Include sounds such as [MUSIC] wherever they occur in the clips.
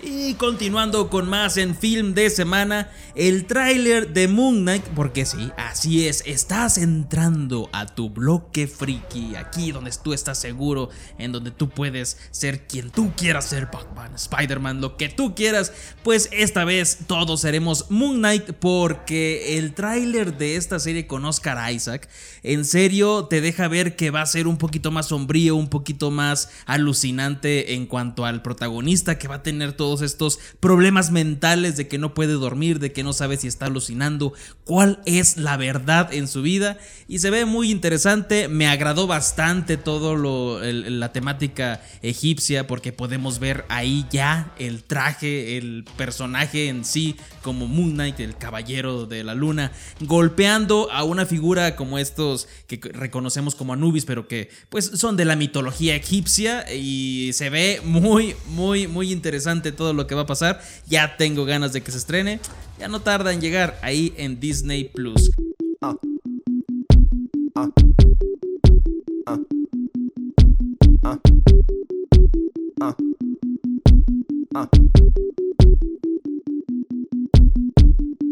Y continuando con más en film de semana, el tráiler de Moon Knight, porque sí, así es, estás entrando a tu bloque friki, aquí donde tú estás seguro, en donde tú puedes ser quien tú quieras ser, Batman, Spider-Man, lo que tú quieras, pues esta vez todos seremos Moon Knight porque el tráiler de esta serie con Oscar Isaac, en serio te deja ver que va a ser un poquito más sombrío, un poquito más alucinante en cuanto al protagonista que va a tener todo todos estos problemas mentales de que no puede dormir, de que no sabe si está alucinando, cuál es la verdad en su vida. Y se ve muy interesante, me agradó bastante todo lo, la temática egipcia porque podemos ver ahí ya el traje, el personaje en sí como Moon Knight, el caballero de la luna, golpeando a una figura como estos que reconocemos como Anubis, pero que pues son de la mitología egipcia y se ve muy, muy, muy interesante todo lo que va a pasar. Ya tengo ganas de que se estrene. Ya no tarda en llegar ahí en Disney Plus.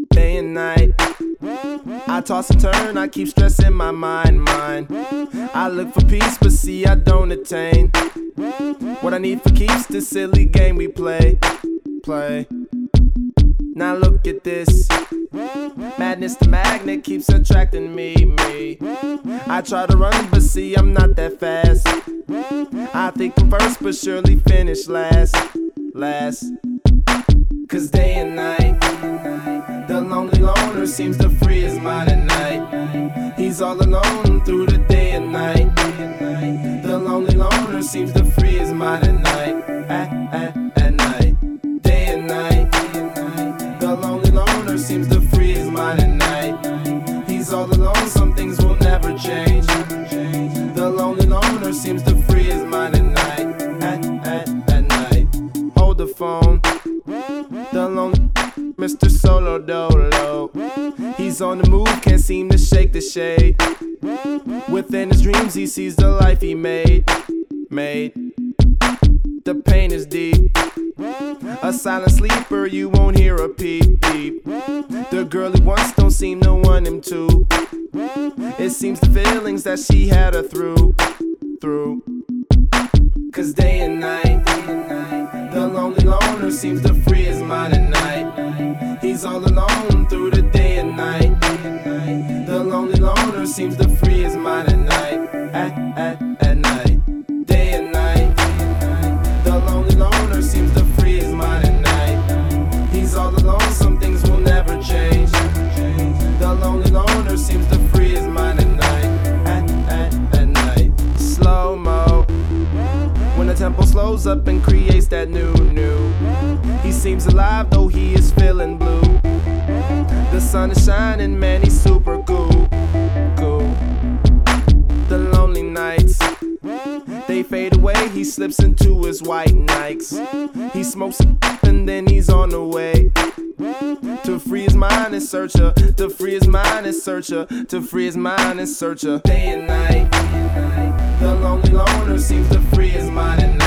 Day and night. I toss and turn, I keep stressing my mind, mind. I look for peace, but see, I don't attain. What I need for keeps this silly game we play, play. Now look at this. Madness, the magnet keeps attracting me, me. I try to run, but see, I'm not that fast. I think I'm first, but surely finish last, last. Cause day and night, the lonely loner seems to free his mind at night. He's all alone through the day and night. Loner seems to free his mind at night. At, at, at night. Day and night. The lonely loner seems to free his mind at night. He's all alone, some things will never change. The lonely loner seems to free his mind at night. At, at, at night. Hold the phone. The lonely Mr. Solo Dolo. He's on the move, can't seem to shake the shade. Within his dreams, he sees the life he made. Made. The pain is deep. A silent sleeper, you won't hear a peep peep. The girl he wants don't seem to want him to. It seems the feelings that she had her through. Through. Cause day and night, the lonely loner seems to free his mind at night. He's all alone through the day and night. The lonely loner seems to free his mind at night. Up and creates that new, new. He seems alive though he is feeling blue. The sun is shining, man, he's super cool. Cool. The lonely nights. They fade away, he slips into his white Nikes. He smokes and then he's on the way. To free his mind and search her. To free his mind and search her. To free his mind and search her. Day and night. The lonely loner seems to free his mind at night.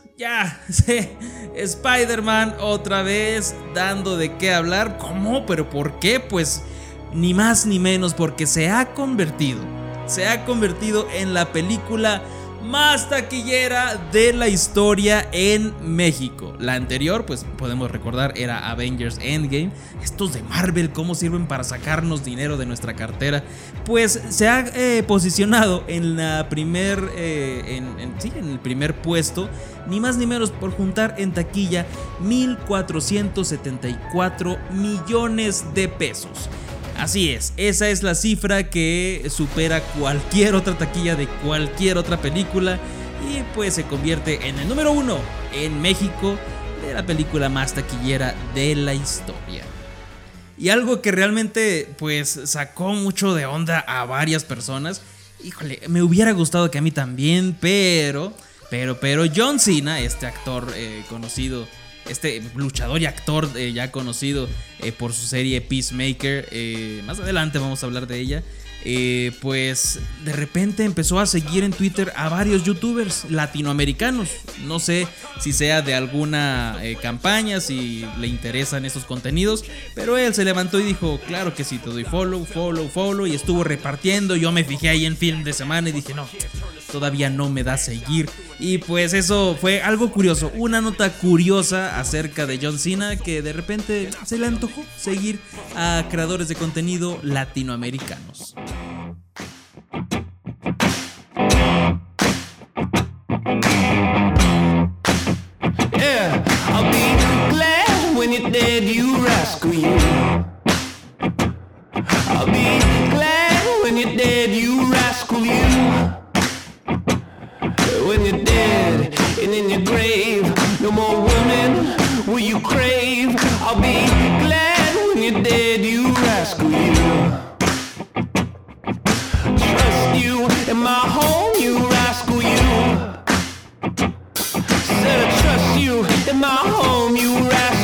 ya, [LAUGHS] sí, Spider-Man otra vez dando de qué hablar. ¿Cómo? ¿Pero por qué? Pues ni más ni menos porque se ha convertido, se ha convertido en la película más taquillera de la historia en México. La anterior, pues podemos recordar, era Avengers Endgame. Estos de Marvel, ¿cómo sirven para sacarnos dinero de nuestra cartera? Pues se ha eh, posicionado en la primer, eh, en, en el primer puesto, ni más ni menos por juntar en taquilla 1.474 millones de pesos. Así es, esa es la cifra que supera cualquier otra taquilla de cualquier otra película y pues se convierte en el número uno en México de la película más taquillera de la historia. Y algo que realmente pues sacó mucho de onda a varias personas, híjole, me hubiera gustado que a mí también, pero, pero, pero John Cena, este actor eh, conocido este luchador y actor eh, ya conocido eh, por su serie Peacemaker. Eh, más adelante vamos a hablar de ella. pues de repente empezó a seguir en Twitter a varios youtubers latinoamericanos. No sé si sea de alguna campaña, si le interesan estos contenidos, pero él se levantó y dijo, claro que sí, te doy follow, follow, follow, y estuvo repartiendo. Yo me fijé ahí en film de semana y dije, no, todavía no me da seguir. Y pues eso fue algo curioso, una nota curiosa acerca de John Cena que de repente se le antojó seguir a creadores de contenido latinoamericanos. Dead and in your grave. No more women will you crave. I'll be glad when you're dead, you rascal, you. Trust you in my home, you rascal, you. Said I trust you in my home, you rascal,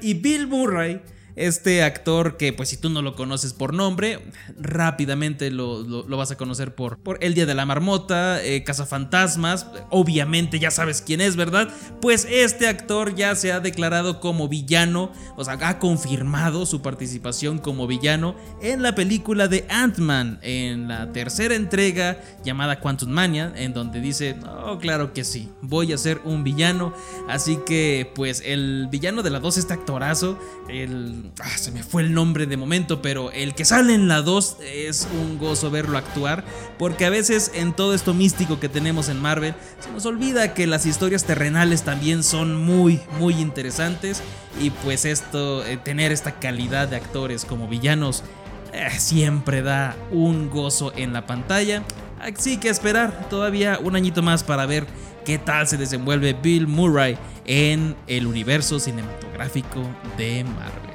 Y Bill Murray este actor que pues si tú no lo conoces por nombre, rápidamente lo, vas a conocer por, por, El Día de la Marmota, eh, Cazafantasmas, obviamente ya sabes quién es, ¿verdad? Pues este actor ya se ha declarado como villano, o sea, ha confirmado su participación como villano en la película de Ant-Man, en la tercera entrega llamada Quantum Mania, en donde dice, oh, claro que sí, voy a ser un villano, así que pues el villano de la 2, este actorazo, el Ah, se me fue el nombre de momento, pero el que sale en la 2 es un gozo verlo actuar, porque a veces en todo esto místico que tenemos en Marvel se nos olvida que las historias terrenales también son muy, muy interesantes y pues esto, eh, tener esta calidad de actores como villanos eh, siempre da un gozo en la pantalla. Así que esperar todavía un añito más para ver qué tal se desenvuelve Bill Murray en el universo cinematográfico de Marvel.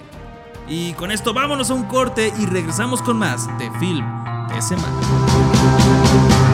Y con esto vámonos a un corte y regresamos con más de Film de Semana.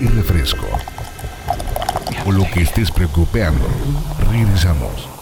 Y refresco. O lo que estés preocupando. Regresamos.